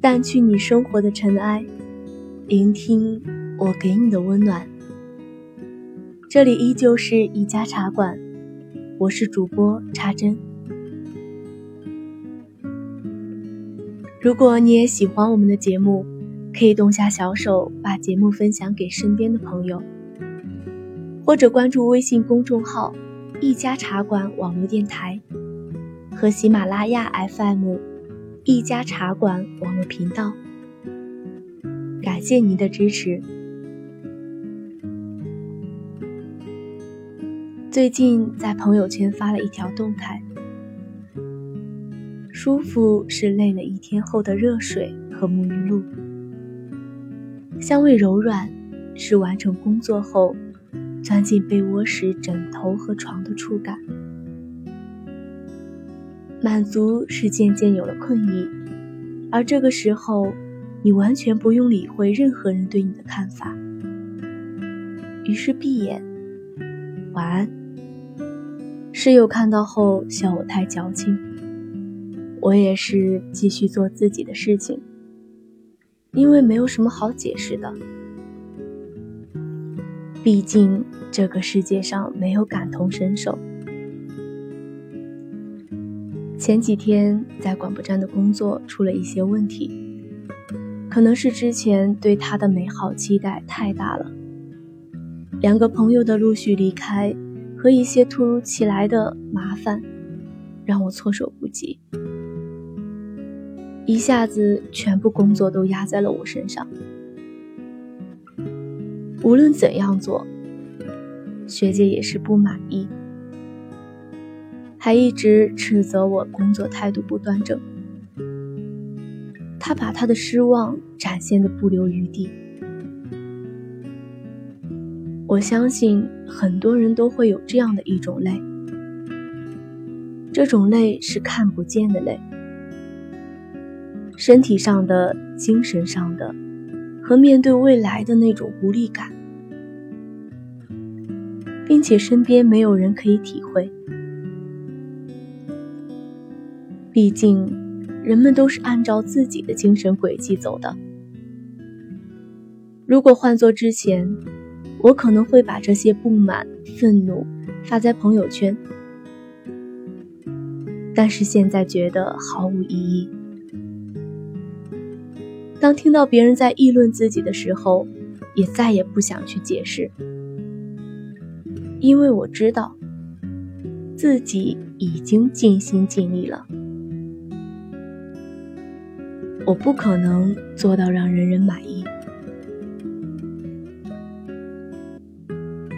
淡去你生活的尘埃，聆听我给你的温暖。这里依旧是一家茶馆，我是主播茶真。如果你也喜欢我们的节目，可以动下小手把节目分享给身边的朋友，或者关注微信公众号“一家茶馆网络电台”和喜马拉雅 FM。一家茶馆网络频道，感谢您的支持。最近在朋友圈发了一条动态：舒服是累了一天后的热水和沐浴露，香味柔软是完成工作后钻进被窝时枕头和床的触感。满足是渐渐有了困意，而这个时候，你完全不用理会任何人对你的看法。于是闭眼，晚安。室友看到后笑我太矫情，我也是继续做自己的事情，因为没有什么好解释的。毕竟这个世界上没有感同身受。前几天在广播站的工作出了一些问题，可能是之前对他的美好期待太大了。两个朋友的陆续离开和一些突如其来的麻烦，让我措手不及，一下子全部工作都压在了我身上。无论怎样做，学姐也是不满意。还一直斥责我工作态度不端正，他把他的失望展现的不留余地。我相信很多人都会有这样的一种累，这种累是看不见的累，身体上的、精神上的，和面对未来的那种无力感，并且身边没有人可以体会。毕竟，人们都是按照自己的精神轨迹走的。如果换做之前，我可能会把这些不满、愤怒发在朋友圈，但是现在觉得毫无意义。当听到别人在议论自己的时候，也再也不想去解释，因为我知道自己已经尽心尽力了。我不可能做到让人人满意。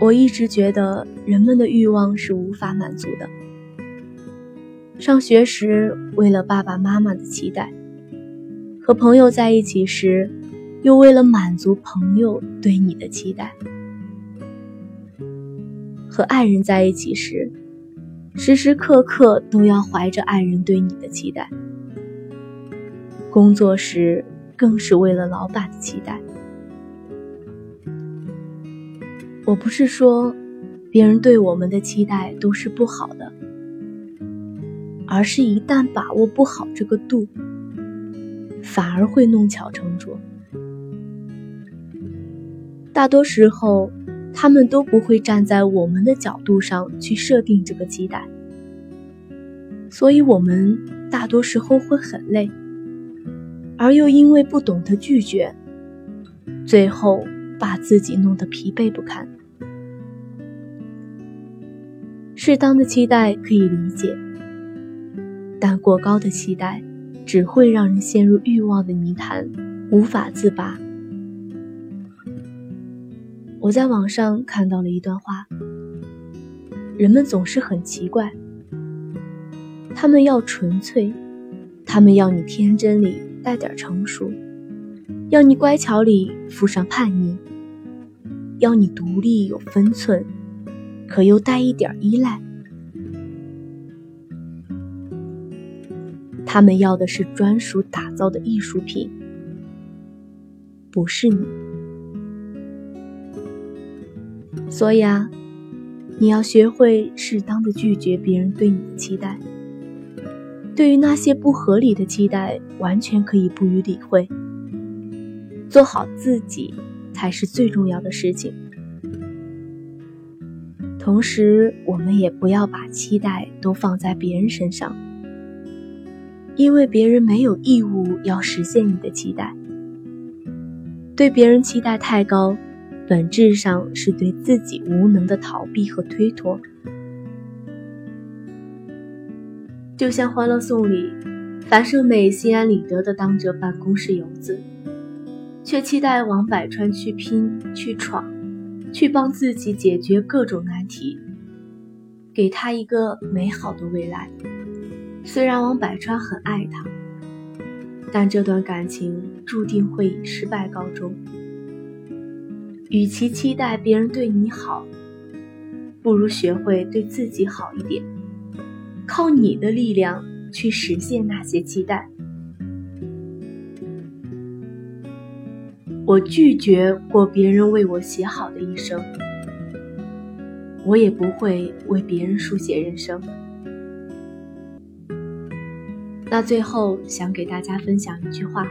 我一直觉得人们的欲望是无法满足的。上学时为了爸爸妈妈的期待，和朋友在一起时，又为了满足朋友对你的期待，和爱人在一起时，时时刻刻都要怀着爱人对你的期待。工作时更是为了老板的期待。我不是说别人对我们的期待都是不好的，而是一旦把握不好这个度，反而会弄巧成拙。大多时候，他们都不会站在我们的角度上去设定这个期待，所以我们大多时候会很累。而又因为不懂得拒绝，最后把自己弄得疲惫不堪。适当的期待可以理解，但过高的期待只会让人陷入欲望的泥潭，无法自拔。我在网上看到了一段话：人们总是很奇怪，他们要纯粹，他们要你天真里。带点成熟，要你乖巧里附上叛逆，要你独立有分寸，可又带一点依赖。他们要的是专属打造的艺术品，不是你。所以啊，你要学会适当的拒绝别人对你的期待，对于那些不合理的期待，完全可以不予理会。做好自己才是最重要的事情。同时，我们也不要把期待都放在别人身上，因为别人没有义务要实现你的期待。对别人期待太高，本质上是对自己无能的逃避和推脱。就像《欢乐颂》里，樊胜美心安理得地当着办公室游子，却期待王百川去拼、去闯、去帮自己解决各种难题，给他一个美好的未来。虽然王百川很爱他，但这段感情注定会以失败告终。与其期待别人对你好，不如学会对自己好一点。靠你的力量去实现那些期待。我拒绝过别人为我写好的一生，我也不会为别人书写人生。那最后想给大家分享一句话：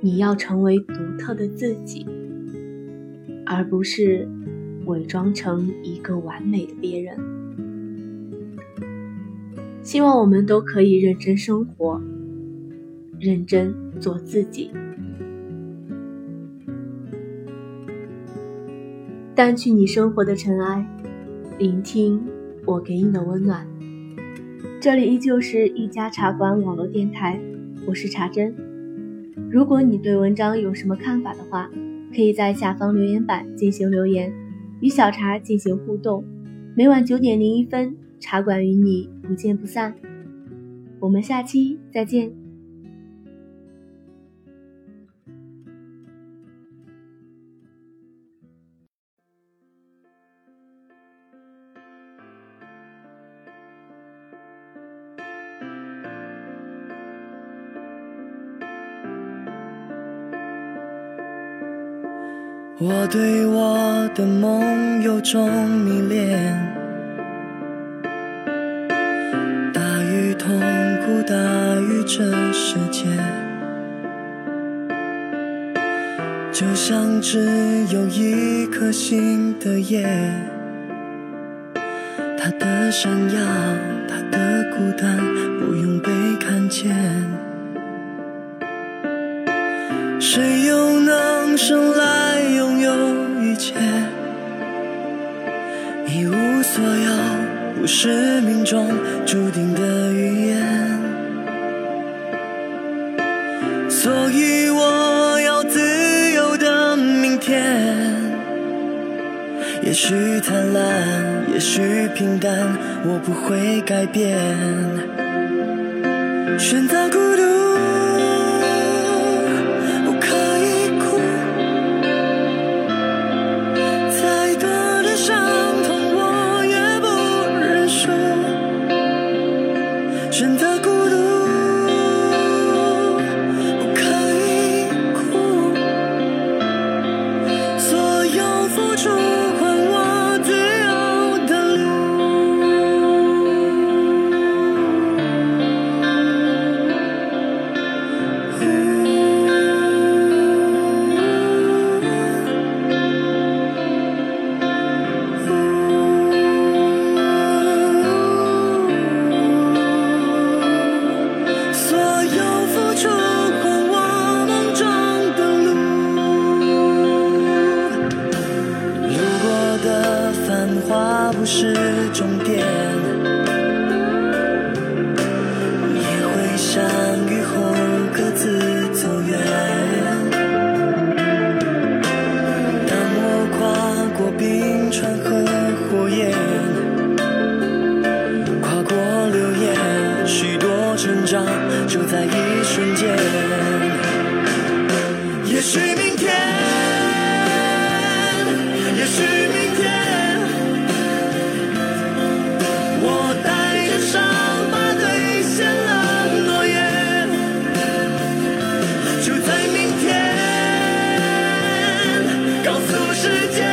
你要成为独特的自己，而不是伪装成一个完美的别人。希望我们都可以认真生活，认真做自己，掸去你生活的尘埃，聆听我给你的温暖。这里依旧是一家茶馆网络电台，我是茶真。如果你对文章有什么看法的话，可以在下方留言板进行留言，与小茶进行互动。每晚九点零一分。茶馆与你不见不散，我们下期再见。我对我的梦有种迷恋。大于这世界，就像只有一颗星的夜，它的闪耀，它的孤单，不用被看见。谁又能生来拥有一切，一无所有，不是命中注定的预言。所以我要自由的明天，也许灿烂，也许平淡，我不会改变，选择孤独。不是终点。也会像雨后各自走远。当我跨过冰川和火焰，跨过流言，许多成长就在一瞬间。也许明天，也许明。我带着伤疤兑现了诺言就在明天告诉世界